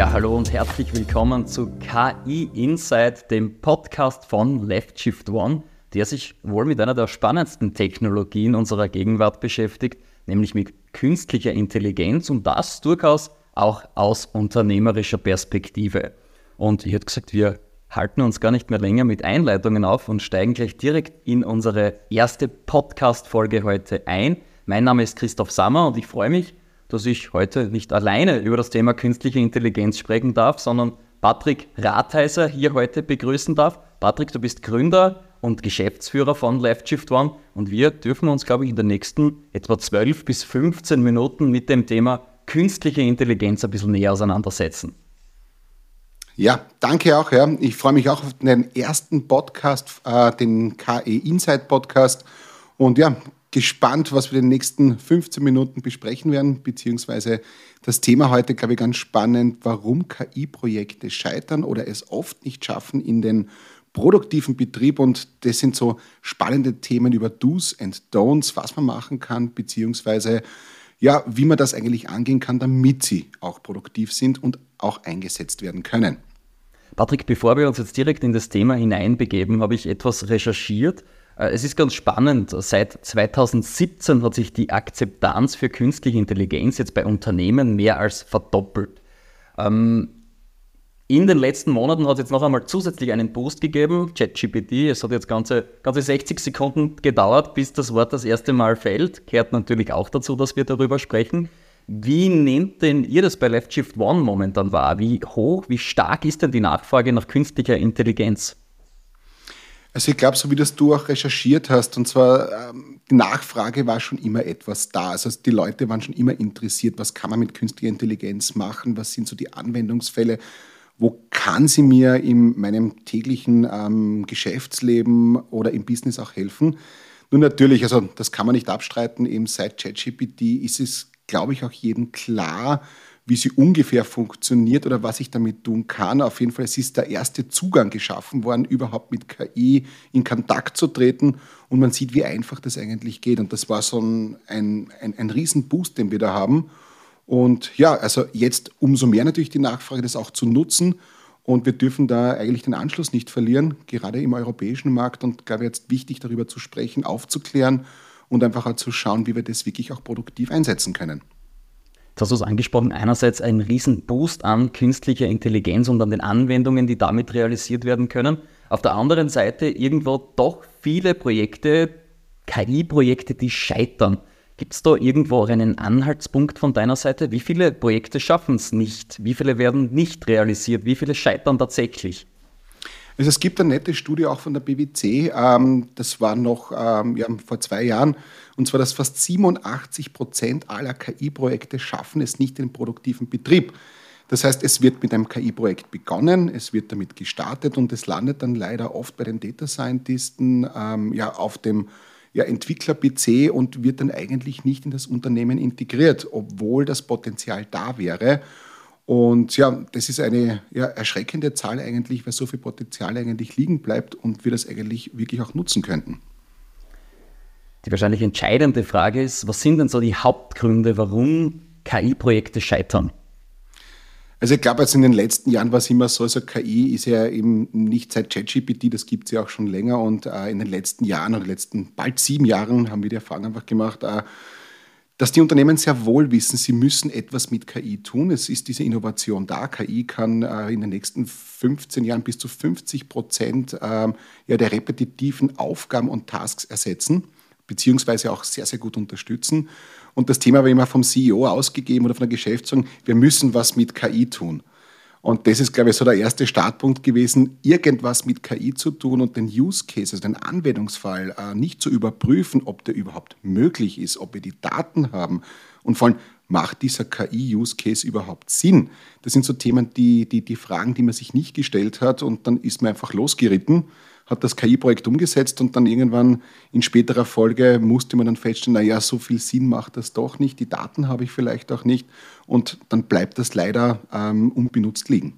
Ja, hallo und herzlich willkommen zu KI Insight, dem Podcast von Left Shift One, der sich wohl mit einer der spannendsten Technologien unserer Gegenwart beschäftigt, nämlich mit künstlicher Intelligenz und das durchaus auch aus unternehmerischer Perspektive. Und ich hätte gesagt, wir halten uns gar nicht mehr länger mit Einleitungen auf und steigen gleich direkt in unsere erste Podcast-Folge heute ein. Mein Name ist Christoph Sammer und ich freue mich, dass ich heute nicht alleine über das Thema künstliche Intelligenz sprechen darf, sondern Patrick Ratheiser hier heute begrüßen darf. Patrick, du bist Gründer und Geschäftsführer von Left Shift One und wir dürfen uns, glaube ich, in den nächsten etwa 12 bis 15 Minuten mit dem Thema künstliche Intelligenz ein bisschen näher auseinandersetzen. Ja, danke auch. Ja. Ich freue mich auch auf den ersten Podcast, äh, den KE Insight Podcast. Und ja, gespannt, was wir in den nächsten 15 Minuten besprechen werden, beziehungsweise das Thema heute, glaube ich, ganz spannend, warum KI-Projekte scheitern oder es oft nicht schaffen in den produktiven Betrieb. Und das sind so spannende Themen über Do's and Don'ts, was man machen kann, beziehungsweise ja, wie man das eigentlich angehen kann, damit sie auch produktiv sind und auch eingesetzt werden können. Patrick, bevor wir uns jetzt direkt in das Thema hineinbegeben, habe ich etwas recherchiert es ist ganz spannend. Seit 2017 hat sich die Akzeptanz für künstliche Intelligenz jetzt bei Unternehmen mehr als verdoppelt. Ähm, in den letzten Monaten hat es jetzt noch einmal zusätzlich einen Boost gegeben, ChatGPT. Es hat jetzt ganze, ganze 60 Sekunden gedauert, bis das Wort das erste Mal fällt. Gehört natürlich auch dazu, dass wir darüber sprechen. Wie nehmt denn ihr das bei Left Shift One momentan wahr? Wie hoch, wie stark ist denn die Nachfrage nach künstlicher Intelligenz? Also ich glaube, so wie das du auch recherchiert hast, und zwar ähm, die Nachfrage war schon immer etwas da. Also die Leute waren schon immer interessiert, was kann man mit künstlicher Intelligenz machen, was sind so die Anwendungsfälle, wo kann sie mir in meinem täglichen ähm, Geschäftsleben oder im Business auch helfen. Nun natürlich, also das kann man nicht abstreiten, eben seit ChatGPT ist es, glaube ich, auch jedem klar, wie sie ungefähr funktioniert oder was ich damit tun kann. Auf jeden Fall, es ist der erste Zugang geschaffen worden, überhaupt mit KI in Kontakt zu treten und man sieht, wie einfach das eigentlich geht. Und das war so ein, ein, ein, ein Riesenboost, den wir da haben. Und ja, also jetzt umso mehr natürlich die Nachfrage, das auch zu nutzen. Und wir dürfen da eigentlich den Anschluss nicht verlieren, gerade im europäischen Markt. Und glaube jetzt wichtig, darüber zu sprechen, aufzuklären und einfach auch zu schauen, wie wir das wirklich auch produktiv einsetzen können. Jetzt hast du es angesprochen, einerseits ein Riesenboost an künstlicher Intelligenz und an den Anwendungen, die damit realisiert werden können. Auf der anderen Seite irgendwo doch viele Projekte, KI-Projekte, die scheitern. Gibt es da irgendwo einen Anhaltspunkt von deiner Seite? Wie viele Projekte schaffen es nicht? Wie viele werden nicht realisiert? Wie viele scheitern tatsächlich? Also es gibt eine nette Studie auch von der BWC, ähm, das war noch ähm, ja, vor zwei Jahren, und zwar, dass fast 87 Prozent aller KI-Projekte schaffen es nicht in den produktiven Betrieb. Das heißt, es wird mit einem KI-Projekt begonnen, es wird damit gestartet und es landet dann leider oft bei den Data Scientisten ähm, ja, auf dem ja, Entwickler-PC und wird dann eigentlich nicht in das Unternehmen integriert, obwohl das Potenzial da wäre. Und ja, das ist eine ja, erschreckende Zahl eigentlich, weil so viel Potenzial eigentlich liegen bleibt und wir das eigentlich wirklich auch nutzen könnten. Die wahrscheinlich entscheidende Frage ist, was sind denn so die Hauptgründe, warum KI-Projekte scheitern? Also ich glaube, jetzt in den letzten Jahren war es immer so, also KI ist ja eben nicht seit ChatGPT, das gibt es ja auch schon länger und äh, in den letzten Jahren oder letzten bald sieben Jahren haben wir die Erfahrung einfach gemacht, äh, dass die Unternehmen sehr wohl wissen, sie müssen etwas mit KI tun. Es ist diese Innovation da. KI kann äh, in den nächsten 15 Jahren bis zu 50 Prozent äh, ja, der repetitiven Aufgaben und Tasks ersetzen, beziehungsweise auch sehr, sehr gut unterstützen. Und das Thema war immer vom CEO ausgegeben oder von der Geschäftsführung, wir müssen was mit KI tun. Und das ist, glaube ich, so der erste Startpunkt gewesen, irgendwas mit KI zu tun und den Use Case, also den Anwendungsfall, äh, nicht zu überprüfen, ob der überhaupt möglich ist, ob wir die Daten haben und vor allem, macht dieser KI-Use Case überhaupt Sinn? Das sind so Themen, die, die, die Fragen, die man sich nicht gestellt hat und dann ist man einfach losgeritten hat das KI-Projekt umgesetzt und dann irgendwann in späterer Folge musste man dann feststellen, naja, so viel Sinn macht das doch nicht, die Daten habe ich vielleicht auch nicht und dann bleibt das leider ähm, unbenutzt liegen.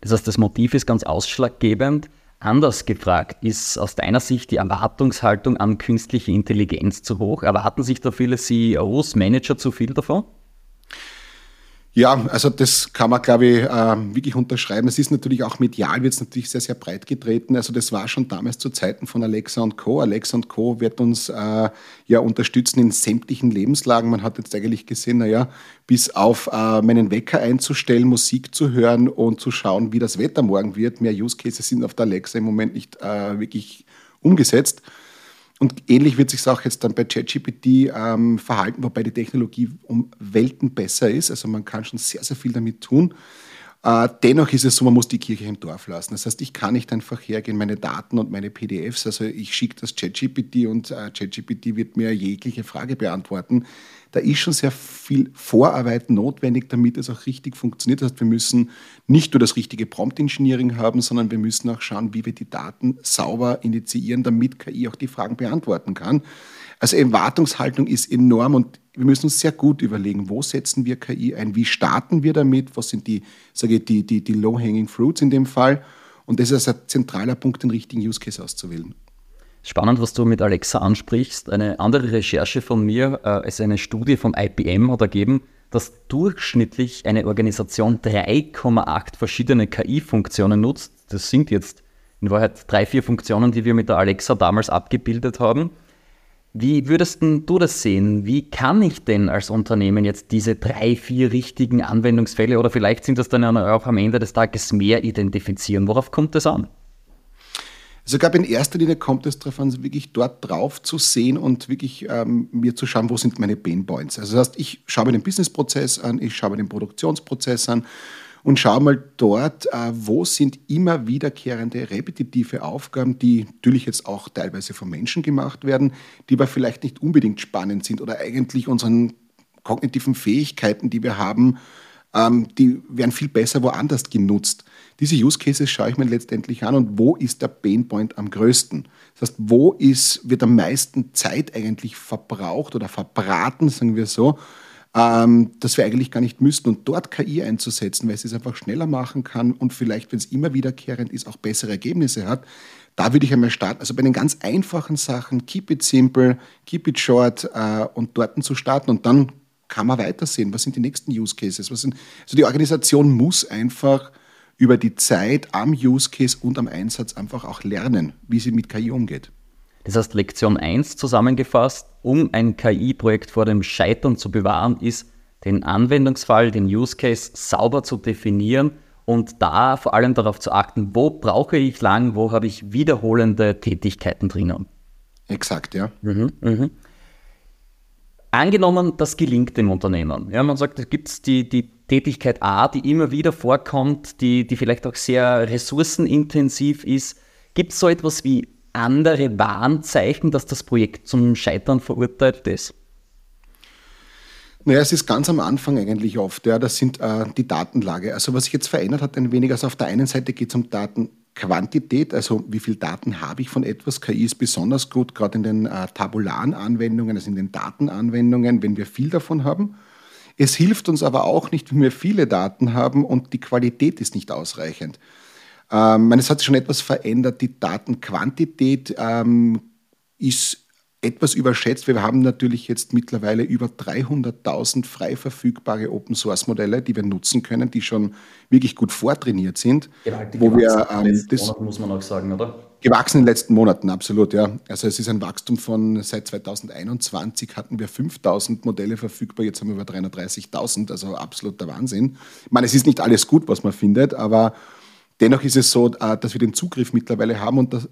Das heißt, das Motiv ist ganz ausschlaggebend. Anders gefragt, ist aus deiner Sicht die Erwartungshaltung an künstliche Intelligenz zu hoch? Erwarten sich da viele CEOs, Manager zu viel davon? Ja, also das kann man, glaube ich, äh, wirklich unterschreiben. Es ist natürlich auch medial, wird es natürlich sehr, sehr breit getreten. Also das war schon damals zu Zeiten von Alexa und Co. Alexa und Co. wird uns äh, ja unterstützen in sämtlichen Lebenslagen. Man hat jetzt eigentlich gesehen, naja, bis auf äh, meinen Wecker einzustellen, Musik zu hören und zu schauen, wie das Wetter morgen wird. Mehr Use Cases sind auf der Alexa im Moment nicht äh, wirklich umgesetzt. Und ähnlich wird sich auch jetzt dann bei ChatGPT ähm, verhalten, wobei die Technologie um Welten besser ist. Also man kann schon sehr, sehr viel damit tun. Äh, dennoch ist es so, man muss die Kirche im Dorf lassen. Das heißt, ich kann nicht einfach hergehen, meine Daten und meine PDFs, also ich schicke das ChatGPT und äh, ChatGPT wird mir jegliche Frage beantworten. Da ist schon sehr viel Vorarbeit notwendig, damit es auch richtig funktioniert. Das heißt, wir müssen nicht nur das richtige Prompt-Engineering haben, sondern wir müssen auch schauen, wie wir die Daten sauber initiieren, damit KI auch die Fragen beantworten kann. Also Erwartungshaltung ist enorm und wir müssen uns sehr gut überlegen, wo setzen wir KI ein, wie starten wir damit, was sind die, sage ich, die, die, die Low-Hanging Fruits in dem Fall. Und das ist ein zentraler Punkt, den richtigen Use Case auszuwählen. Spannend, was du mit Alexa ansprichst. Eine andere Recherche von mir äh, ist eine Studie vom IBM hat ergeben, dass durchschnittlich eine Organisation 3,8 verschiedene KI-Funktionen nutzt. Das sind jetzt in Wahrheit drei, vier Funktionen, die wir mit der Alexa damals abgebildet haben. Wie würdest du das sehen? Wie kann ich denn als Unternehmen jetzt diese drei, vier richtigen Anwendungsfälle oder vielleicht sind das dann auch am Ende des Tages mehr identifizieren? Worauf kommt es an? Also ich glaube, in erster Linie kommt es darauf an, wirklich dort drauf zu sehen und wirklich ähm, mir zu schauen, wo sind meine Pain Points. Also das heißt, ich schaue mir den Businessprozess an, ich schaue mir den Produktionsprozess an und schaue mal dort, äh, wo sind immer wiederkehrende, repetitive Aufgaben, die natürlich jetzt auch teilweise von Menschen gemacht werden, die aber vielleicht nicht unbedingt spannend sind oder eigentlich unseren kognitiven Fähigkeiten, die wir haben, ähm, die werden viel besser woanders genutzt. Diese Use Cases schaue ich mir letztendlich an und wo ist der Painpoint am größten? Das heißt, wo ist, wird am meisten Zeit eigentlich verbraucht oder verbraten, sagen wir so, ähm, dass wir eigentlich gar nicht müssten. Und dort KI einzusetzen, weil es es einfach schneller machen kann und vielleicht, wenn es immer wiederkehrend ist, auch bessere Ergebnisse hat, da würde ich einmal starten. Also bei den ganz einfachen Sachen, keep it simple, keep it short äh, und dort zu starten und dann kann man weitersehen. Was sind die nächsten Use Cases? Was sind, also die Organisation muss einfach über die Zeit am Use Case und am Einsatz einfach auch lernen, wie sie mit KI umgeht. Das heißt, Lektion 1 zusammengefasst, um ein KI-Projekt vor dem Scheitern zu bewahren, ist, den Anwendungsfall, den Use Case sauber zu definieren und da vor allem darauf zu achten, wo brauche ich lang, wo habe ich wiederholende Tätigkeiten drinnen. Exakt, ja. Mhm, mh. Angenommen, das gelingt dem Unternehmen. Ja, man sagt, es gibt die, die Tätigkeit A, die immer wieder vorkommt, die, die vielleicht auch sehr ressourcenintensiv ist. Gibt es so etwas wie andere Warnzeichen, dass das Projekt zum Scheitern verurteilt ist? Naja, es ist ganz am Anfang eigentlich oft, ja, das sind äh, die Datenlage. Also was sich jetzt verändert hat, ein wenig, also auf der einen Seite geht es um Datenquantität, also wie viel Daten habe ich von etwas. KI ist besonders gut, gerade in den äh, tabularen Anwendungen, also in den Datenanwendungen, wenn wir viel davon haben. Es hilft uns aber auch nicht, wenn wir viele Daten haben und die Qualität ist nicht ausreichend. Ähm, es hat sich schon etwas verändert. Die Datenquantität ähm, ist etwas überschätzt. Wir haben natürlich jetzt mittlerweile über 300.000 frei verfügbare Open-Source-Modelle, die wir nutzen können, die schon wirklich gut vortrainiert sind. Gewaltig wo wir, ähm, das muss man auch sagen, oder? Gewachsen in den letzten Monaten, absolut, ja. Also es ist ein Wachstum von seit 2021 hatten wir 5000 Modelle verfügbar, jetzt haben wir über 330.000, also absoluter Wahnsinn. Ich meine, es ist nicht alles gut, was man findet, aber dennoch ist es so, äh, dass wir den Zugriff mittlerweile haben und da,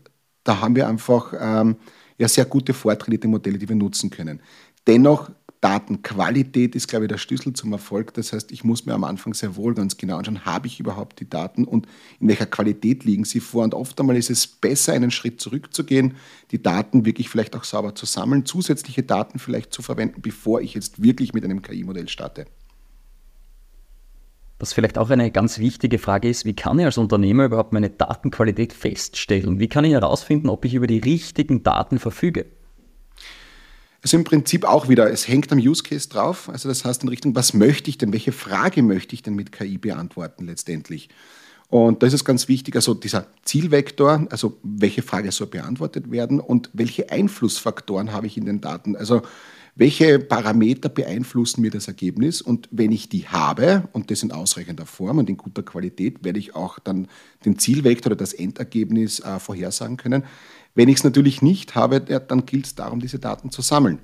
da haben wir einfach ähm, ja sehr gute vortrainierte Modelle, die wir nutzen können. Dennoch, Datenqualität ist, glaube ich, der Schlüssel zum Erfolg. Das heißt, ich muss mir am Anfang sehr wohl ganz genau anschauen, habe ich überhaupt die Daten und in welcher Qualität liegen sie vor. Und oft einmal ist es besser, einen Schritt zurückzugehen, die Daten wirklich vielleicht auch sauber zu sammeln, zusätzliche Daten vielleicht zu verwenden, bevor ich jetzt wirklich mit einem KI-Modell starte. Was vielleicht auch eine ganz wichtige Frage ist, wie kann ich als Unternehmer überhaupt meine Datenqualität feststellen? Wie kann ich herausfinden, ob ich über die richtigen Daten verfüge? Also im Prinzip auch wieder, es hängt am Use Case drauf. Also das heißt in Richtung, was möchte ich denn, welche Frage möchte ich denn mit KI beantworten letztendlich? Und da ist es ganz wichtig, also dieser Zielvektor, also welche Frage soll beantwortet werden und welche Einflussfaktoren habe ich in den Daten? Also welche Parameter beeinflussen mir das Ergebnis und wenn ich die habe und das in ausreichender Form und in guter Qualität, werde ich auch dann den Zielvektor oder das Endergebnis äh, vorhersagen können. Wenn ich es natürlich nicht habe, ja, dann gilt es darum, diese Daten zu sammeln.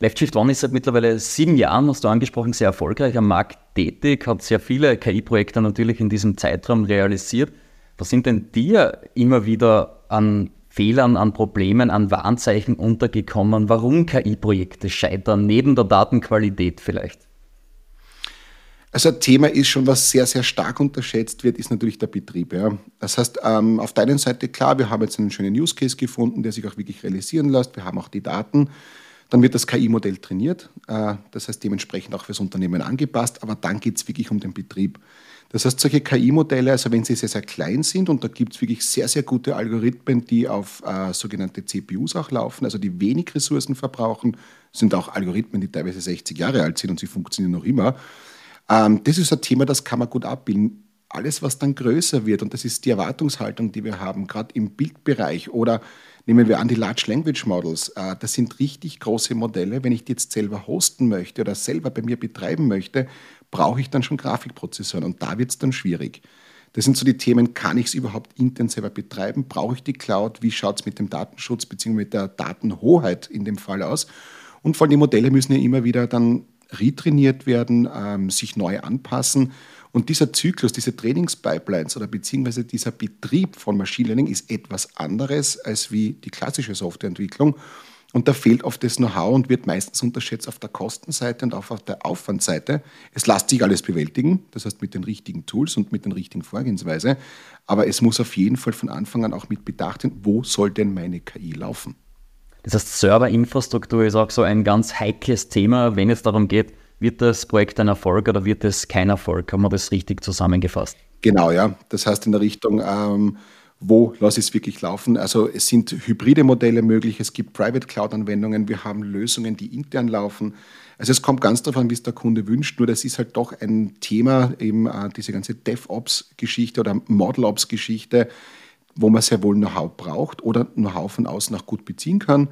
Left Shift One ist seit mittlerweile sieben Jahren, hast du angesprochen, sehr erfolgreich am Markt tätig, hat sehr viele KI-Projekte natürlich in diesem Zeitraum realisiert. Was sind denn dir immer wieder an Fehlern, an Problemen, an Warnzeichen untergekommen, warum KI-Projekte scheitern, neben der Datenqualität vielleicht? Also ein Thema ist schon, was sehr, sehr stark unterschätzt wird, ist natürlich der Betrieb. Ja. Das heißt, ähm, auf der einen Seite klar, wir haben jetzt einen schönen Use Case gefunden, der sich auch wirklich realisieren lässt. Wir haben auch die Daten. Dann wird das KI-Modell trainiert, äh, das heißt dementsprechend auch fürs Unternehmen angepasst, aber dann geht es wirklich um den Betrieb. Das heißt, solche KI-Modelle, also wenn sie sehr, sehr klein sind, und da gibt es wirklich sehr, sehr gute Algorithmen, die auf äh, sogenannte CPUs auch laufen, also die wenig Ressourcen verbrauchen, sind auch Algorithmen, die teilweise 60 Jahre alt sind und sie funktionieren noch immer. Ähm, das ist ein Thema, das kann man gut abbilden. Alles, was dann größer wird, und das ist die Erwartungshaltung, die wir haben, gerade im Bildbereich oder nehmen wir an die Large Language Models, äh, das sind richtig große Modelle. Wenn ich die jetzt selber hosten möchte oder selber bei mir betreiben möchte, brauche ich dann schon Grafikprozessoren und da wird es dann schwierig. Das sind so die Themen, kann ich es überhaupt intensiver betreiben? Brauche ich die Cloud? Wie schaut es mit dem Datenschutz bzw. mit der Datenhoheit in dem Fall aus? Und vor allem die Modelle müssen ja immer wieder dann retrainiert werden, ähm, sich neu anpassen. Und dieser Zyklus, diese Trainingspipelines oder beziehungsweise dieser Betrieb von Machine Learning ist etwas anderes als wie die klassische Softwareentwicklung. Und da fehlt oft das Know-how und wird meistens unterschätzt auf der Kostenseite und auch auf der Aufwandseite. Es lässt sich alles bewältigen, das heißt mit den richtigen Tools und mit den richtigen Vorgehensweise. Aber es muss auf jeden Fall von Anfang an auch mit bedacht werden, wo soll denn meine KI laufen? Das heißt, Serverinfrastruktur ist auch so ein ganz heikles Thema, wenn es darum geht, wird das Projekt ein Erfolg oder wird es kein Erfolg? Haben wir das richtig zusammengefasst? Genau, ja. Das heißt in der Richtung, ähm, wo lasse ich es wirklich laufen. Also es sind hybride Modelle möglich, es gibt Private Cloud-Anwendungen, wir haben Lösungen, die intern laufen. Also es kommt ganz darauf an, wie es der Kunde wünscht, nur das ist halt doch ein Thema, eben äh, diese ganze DevOps-Geschichte oder ModelOps-Geschichte, wo man sehr wohl Know-how braucht oder Know-how von außen auch gut beziehen kann.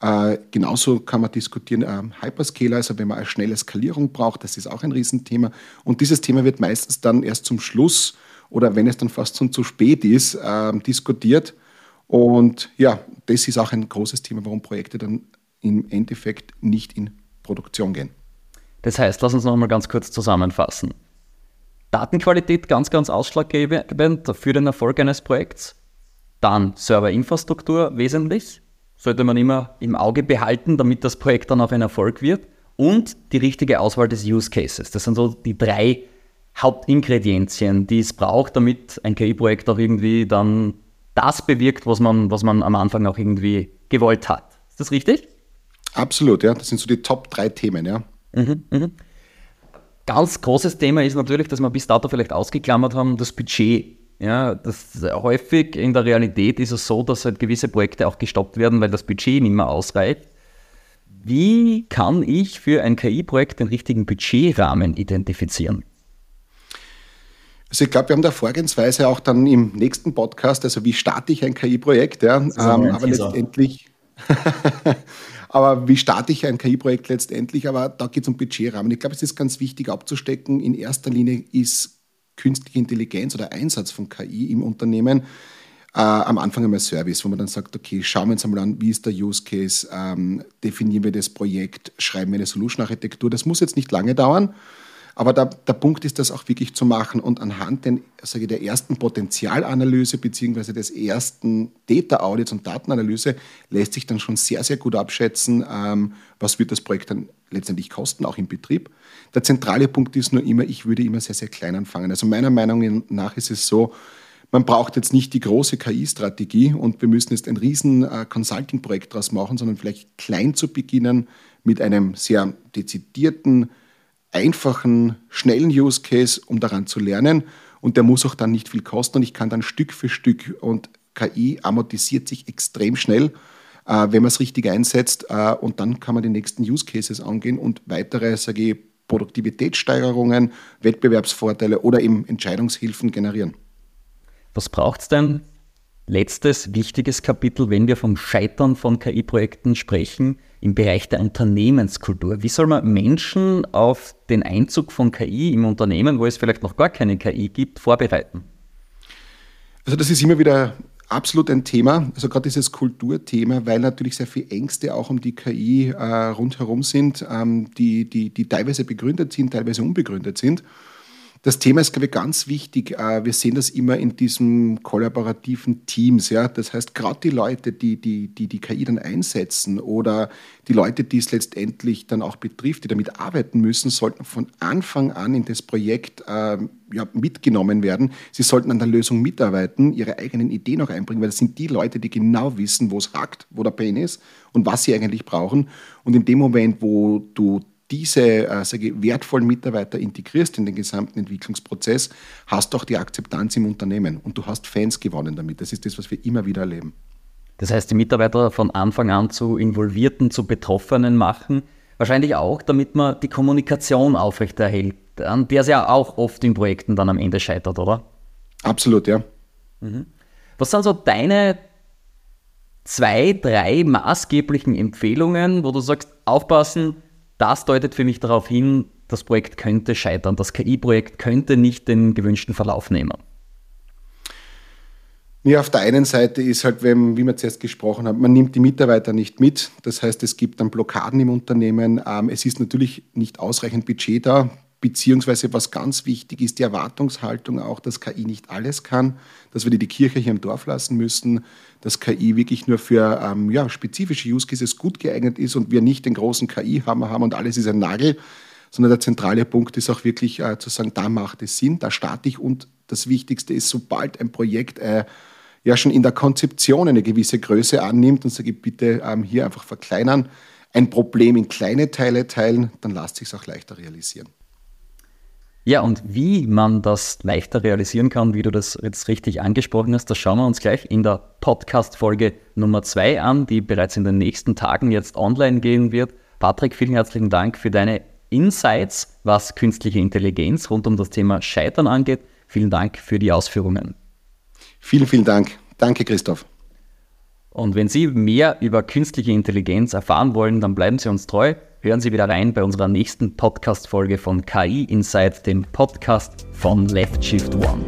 Äh, genauso kann man diskutieren, äh, Hyperscaler, also wenn man eine schnelle Skalierung braucht, das ist auch ein Riesenthema. Und dieses Thema wird meistens dann erst zum Schluss oder wenn es dann fast schon zu spät ist, äh, diskutiert. Und ja, das ist auch ein großes Thema, warum Projekte dann im Endeffekt nicht in Produktion gehen. Das heißt, lass uns noch mal ganz kurz zusammenfassen. Datenqualität ganz, ganz ausschlaggebend für den Erfolg eines Projekts. Dann Serverinfrastruktur wesentlich, sollte man immer im Auge behalten, damit das Projekt dann auch ein Erfolg wird. Und die richtige Auswahl des Use Cases. Das sind so die drei Hauptingredienzien, die es braucht, damit ein KI-Projekt auch irgendwie dann das bewirkt, was man, was man am Anfang auch irgendwie gewollt hat. Ist das richtig? Absolut, ja. Das sind so die Top drei Themen, ja. Mhm, mh. Ganz großes Thema ist natürlich, dass wir bis dato vielleicht ausgeklammert haben, das Budget. Ja, das häufig in der Realität ist es so, dass halt gewisse Projekte auch gestoppt werden, weil das Budget nicht mehr ausreicht. Wie kann ich für ein KI-Projekt den richtigen Budgetrahmen identifizieren? Also ich glaube, wir haben da Vorgehensweise auch dann im nächsten Podcast, also wie starte ich ein KI-Projekt, ja, ähm, aber letztendlich, aber wie starte ich ein KI-Projekt letztendlich, aber da geht es um Budgetrahmen. Ich glaube, es ist ganz wichtig abzustecken. In erster Linie ist künstliche Intelligenz oder Einsatz von KI im Unternehmen äh, am Anfang einmal Service, wo man dann sagt, okay, schauen wir uns einmal an, wie ist der Use Case, ähm, definieren wir das Projekt, schreiben wir eine Solution-Architektur. Das muss jetzt nicht lange dauern. Aber der, der Punkt ist, das auch wirklich zu machen und anhand den, sage ich, der ersten Potenzialanalyse beziehungsweise des ersten Data Audits und Datenanalyse lässt sich dann schon sehr, sehr gut abschätzen, ähm, was wird das Projekt dann letztendlich kosten, auch im Betrieb. Der zentrale Punkt ist nur immer, ich würde immer sehr, sehr klein anfangen. Also meiner Meinung nach ist es so, man braucht jetzt nicht die große KI-Strategie und wir müssen jetzt ein riesen äh, Consulting-Projekt daraus machen, sondern vielleicht klein zu beginnen mit einem sehr dezidierten, einfachen, schnellen Use Case, um daran zu lernen. Und der muss auch dann nicht viel kosten und ich kann dann Stück für Stück und KI amortisiert sich extrem schnell, äh, wenn man es richtig einsetzt. Äh, und dann kann man die nächsten Use Cases angehen und weitere, sage ich, Produktivitätssteigerungen, Wettbewerbsvorteile oder eben Entscheidungshilfen generieren. Was braucht es denn letztes wichtiges Kapitel, wenn wir vom Scheitern von KI-Projekten sprechen, im Bereich der Unternehmenskultur. Wie soll man Menschen auf den Einzug von KI im Unternehmen, wo es vielleicht noch gar keine KI gibt, vorbereiten? Also das ist immer wieder absolut ein Thema, also gerade dieses Kulturthema, weil natürlich sehr viele Ängste auch um die KI äh, rundherum sind, ähm, die, die, die teilweise begründet sind, teilweise unbegründet sind. Das Thema ist, glaube ich, ganz wichtig. Äh, wir sehen das immer in diesen kollaborativen Teams. Ja? Das heißt, gerade die Leute, die die, die die KI dann einsetzen oder die Leute, die es letztendlich dann auch betrifft, die damit arbeiten müssen, sollten von Anfang an in das Projekt äh, ja, mitgenommen werden. Sie sollten an der Lösung mitarbeiten, ihre eigenen Ideen auch einbringen, weil das sind die Leute, die genau wissen, wo es hakt, wo der Pain ist und was sie eigentlich brauchen. Und in dem Moment, wo du diese äh, sage, wertvollen Mitarbeiter integrierst in den gesamten Entwicklungsprozess, hast du auch die Akzeptanz im Unternehmen und du hast Fans gewonnen damit. Das ist das, was wir immer wieder erleben. Das heißt, die Mitarbeiter von Anfang an zu Involvierten, zu Betroffenen machen, wahrscheinlich auch, damit man die Kommunikation aufrechterhält, an der es ja auch oft in Projekten dann am Ende scheitert, oder? Absolut, ja. Mhm. Was sind so deine zwei, drei maßgeblichen Empfehlungen, wo du sagst, aufpassen, das deutet für mich darauf hin, das Projekt könnte scheitern. Das KI-Projekt könnte nicht den gewünschten Verlauf nehmen. Ja, auf der einen Seite ist halt, wenn, wie wir zuerst gesprochen haben, man nimmt die Mitarbeiter nicht mit. Das heißt, es gibt dann Blockaden im Unternehmen. Ähm, es ist natürlich nicht ausreichend Budget da. Beziehungsweise was ganz wichtig ist, die Erwartungshaltung auch, dass KI nicht alles kann, dass wir die Kirche hier im Dorf lassen müssen, dass KI wirklich nur für ähm, ja, spezifische Use Cases gut geeignet ist und wir nicht den großen KI-Hammer haben und alles ist ein Nagel, sondern der zentrale Punkt ist auch wirklich äh, zu sagen, da macht es Sinn, da starte ich und das Wichtigste ist, sobald ein Projekt äh, ja schon in der Konzeption eine gewisse Größe annimmt und sage, bitte ähm, hier einfach verkleinern, ein Problem in kleine Teile teilen, dann lässt sich es auch leichter realisieren. Ja, und wie man das leichter realisieren kann, wie du das jetzt richtig angesprochen hast, das schauen wir uns gleich in der Podcast-Folge Nummer 2 an, die bereits in den nächsten Tagen jetzt online gehen wird. Patrick, vielen herzlichen Dank für deine Insights, was künstliche Intelligenz rund um das Thema Scheitern angeht. Vielen Dank für die Ausführungen. Vielen, vielen Dank. Danke, Christoph. Und wenn Sie mehr über künstliche Intelligenz erfahren wollen, dann bleiben Sie uns treu. Hören Sie wieder rein bei unserer nächsten Podcast-Folge von KI Insight, dem Podcast von Left Shift One.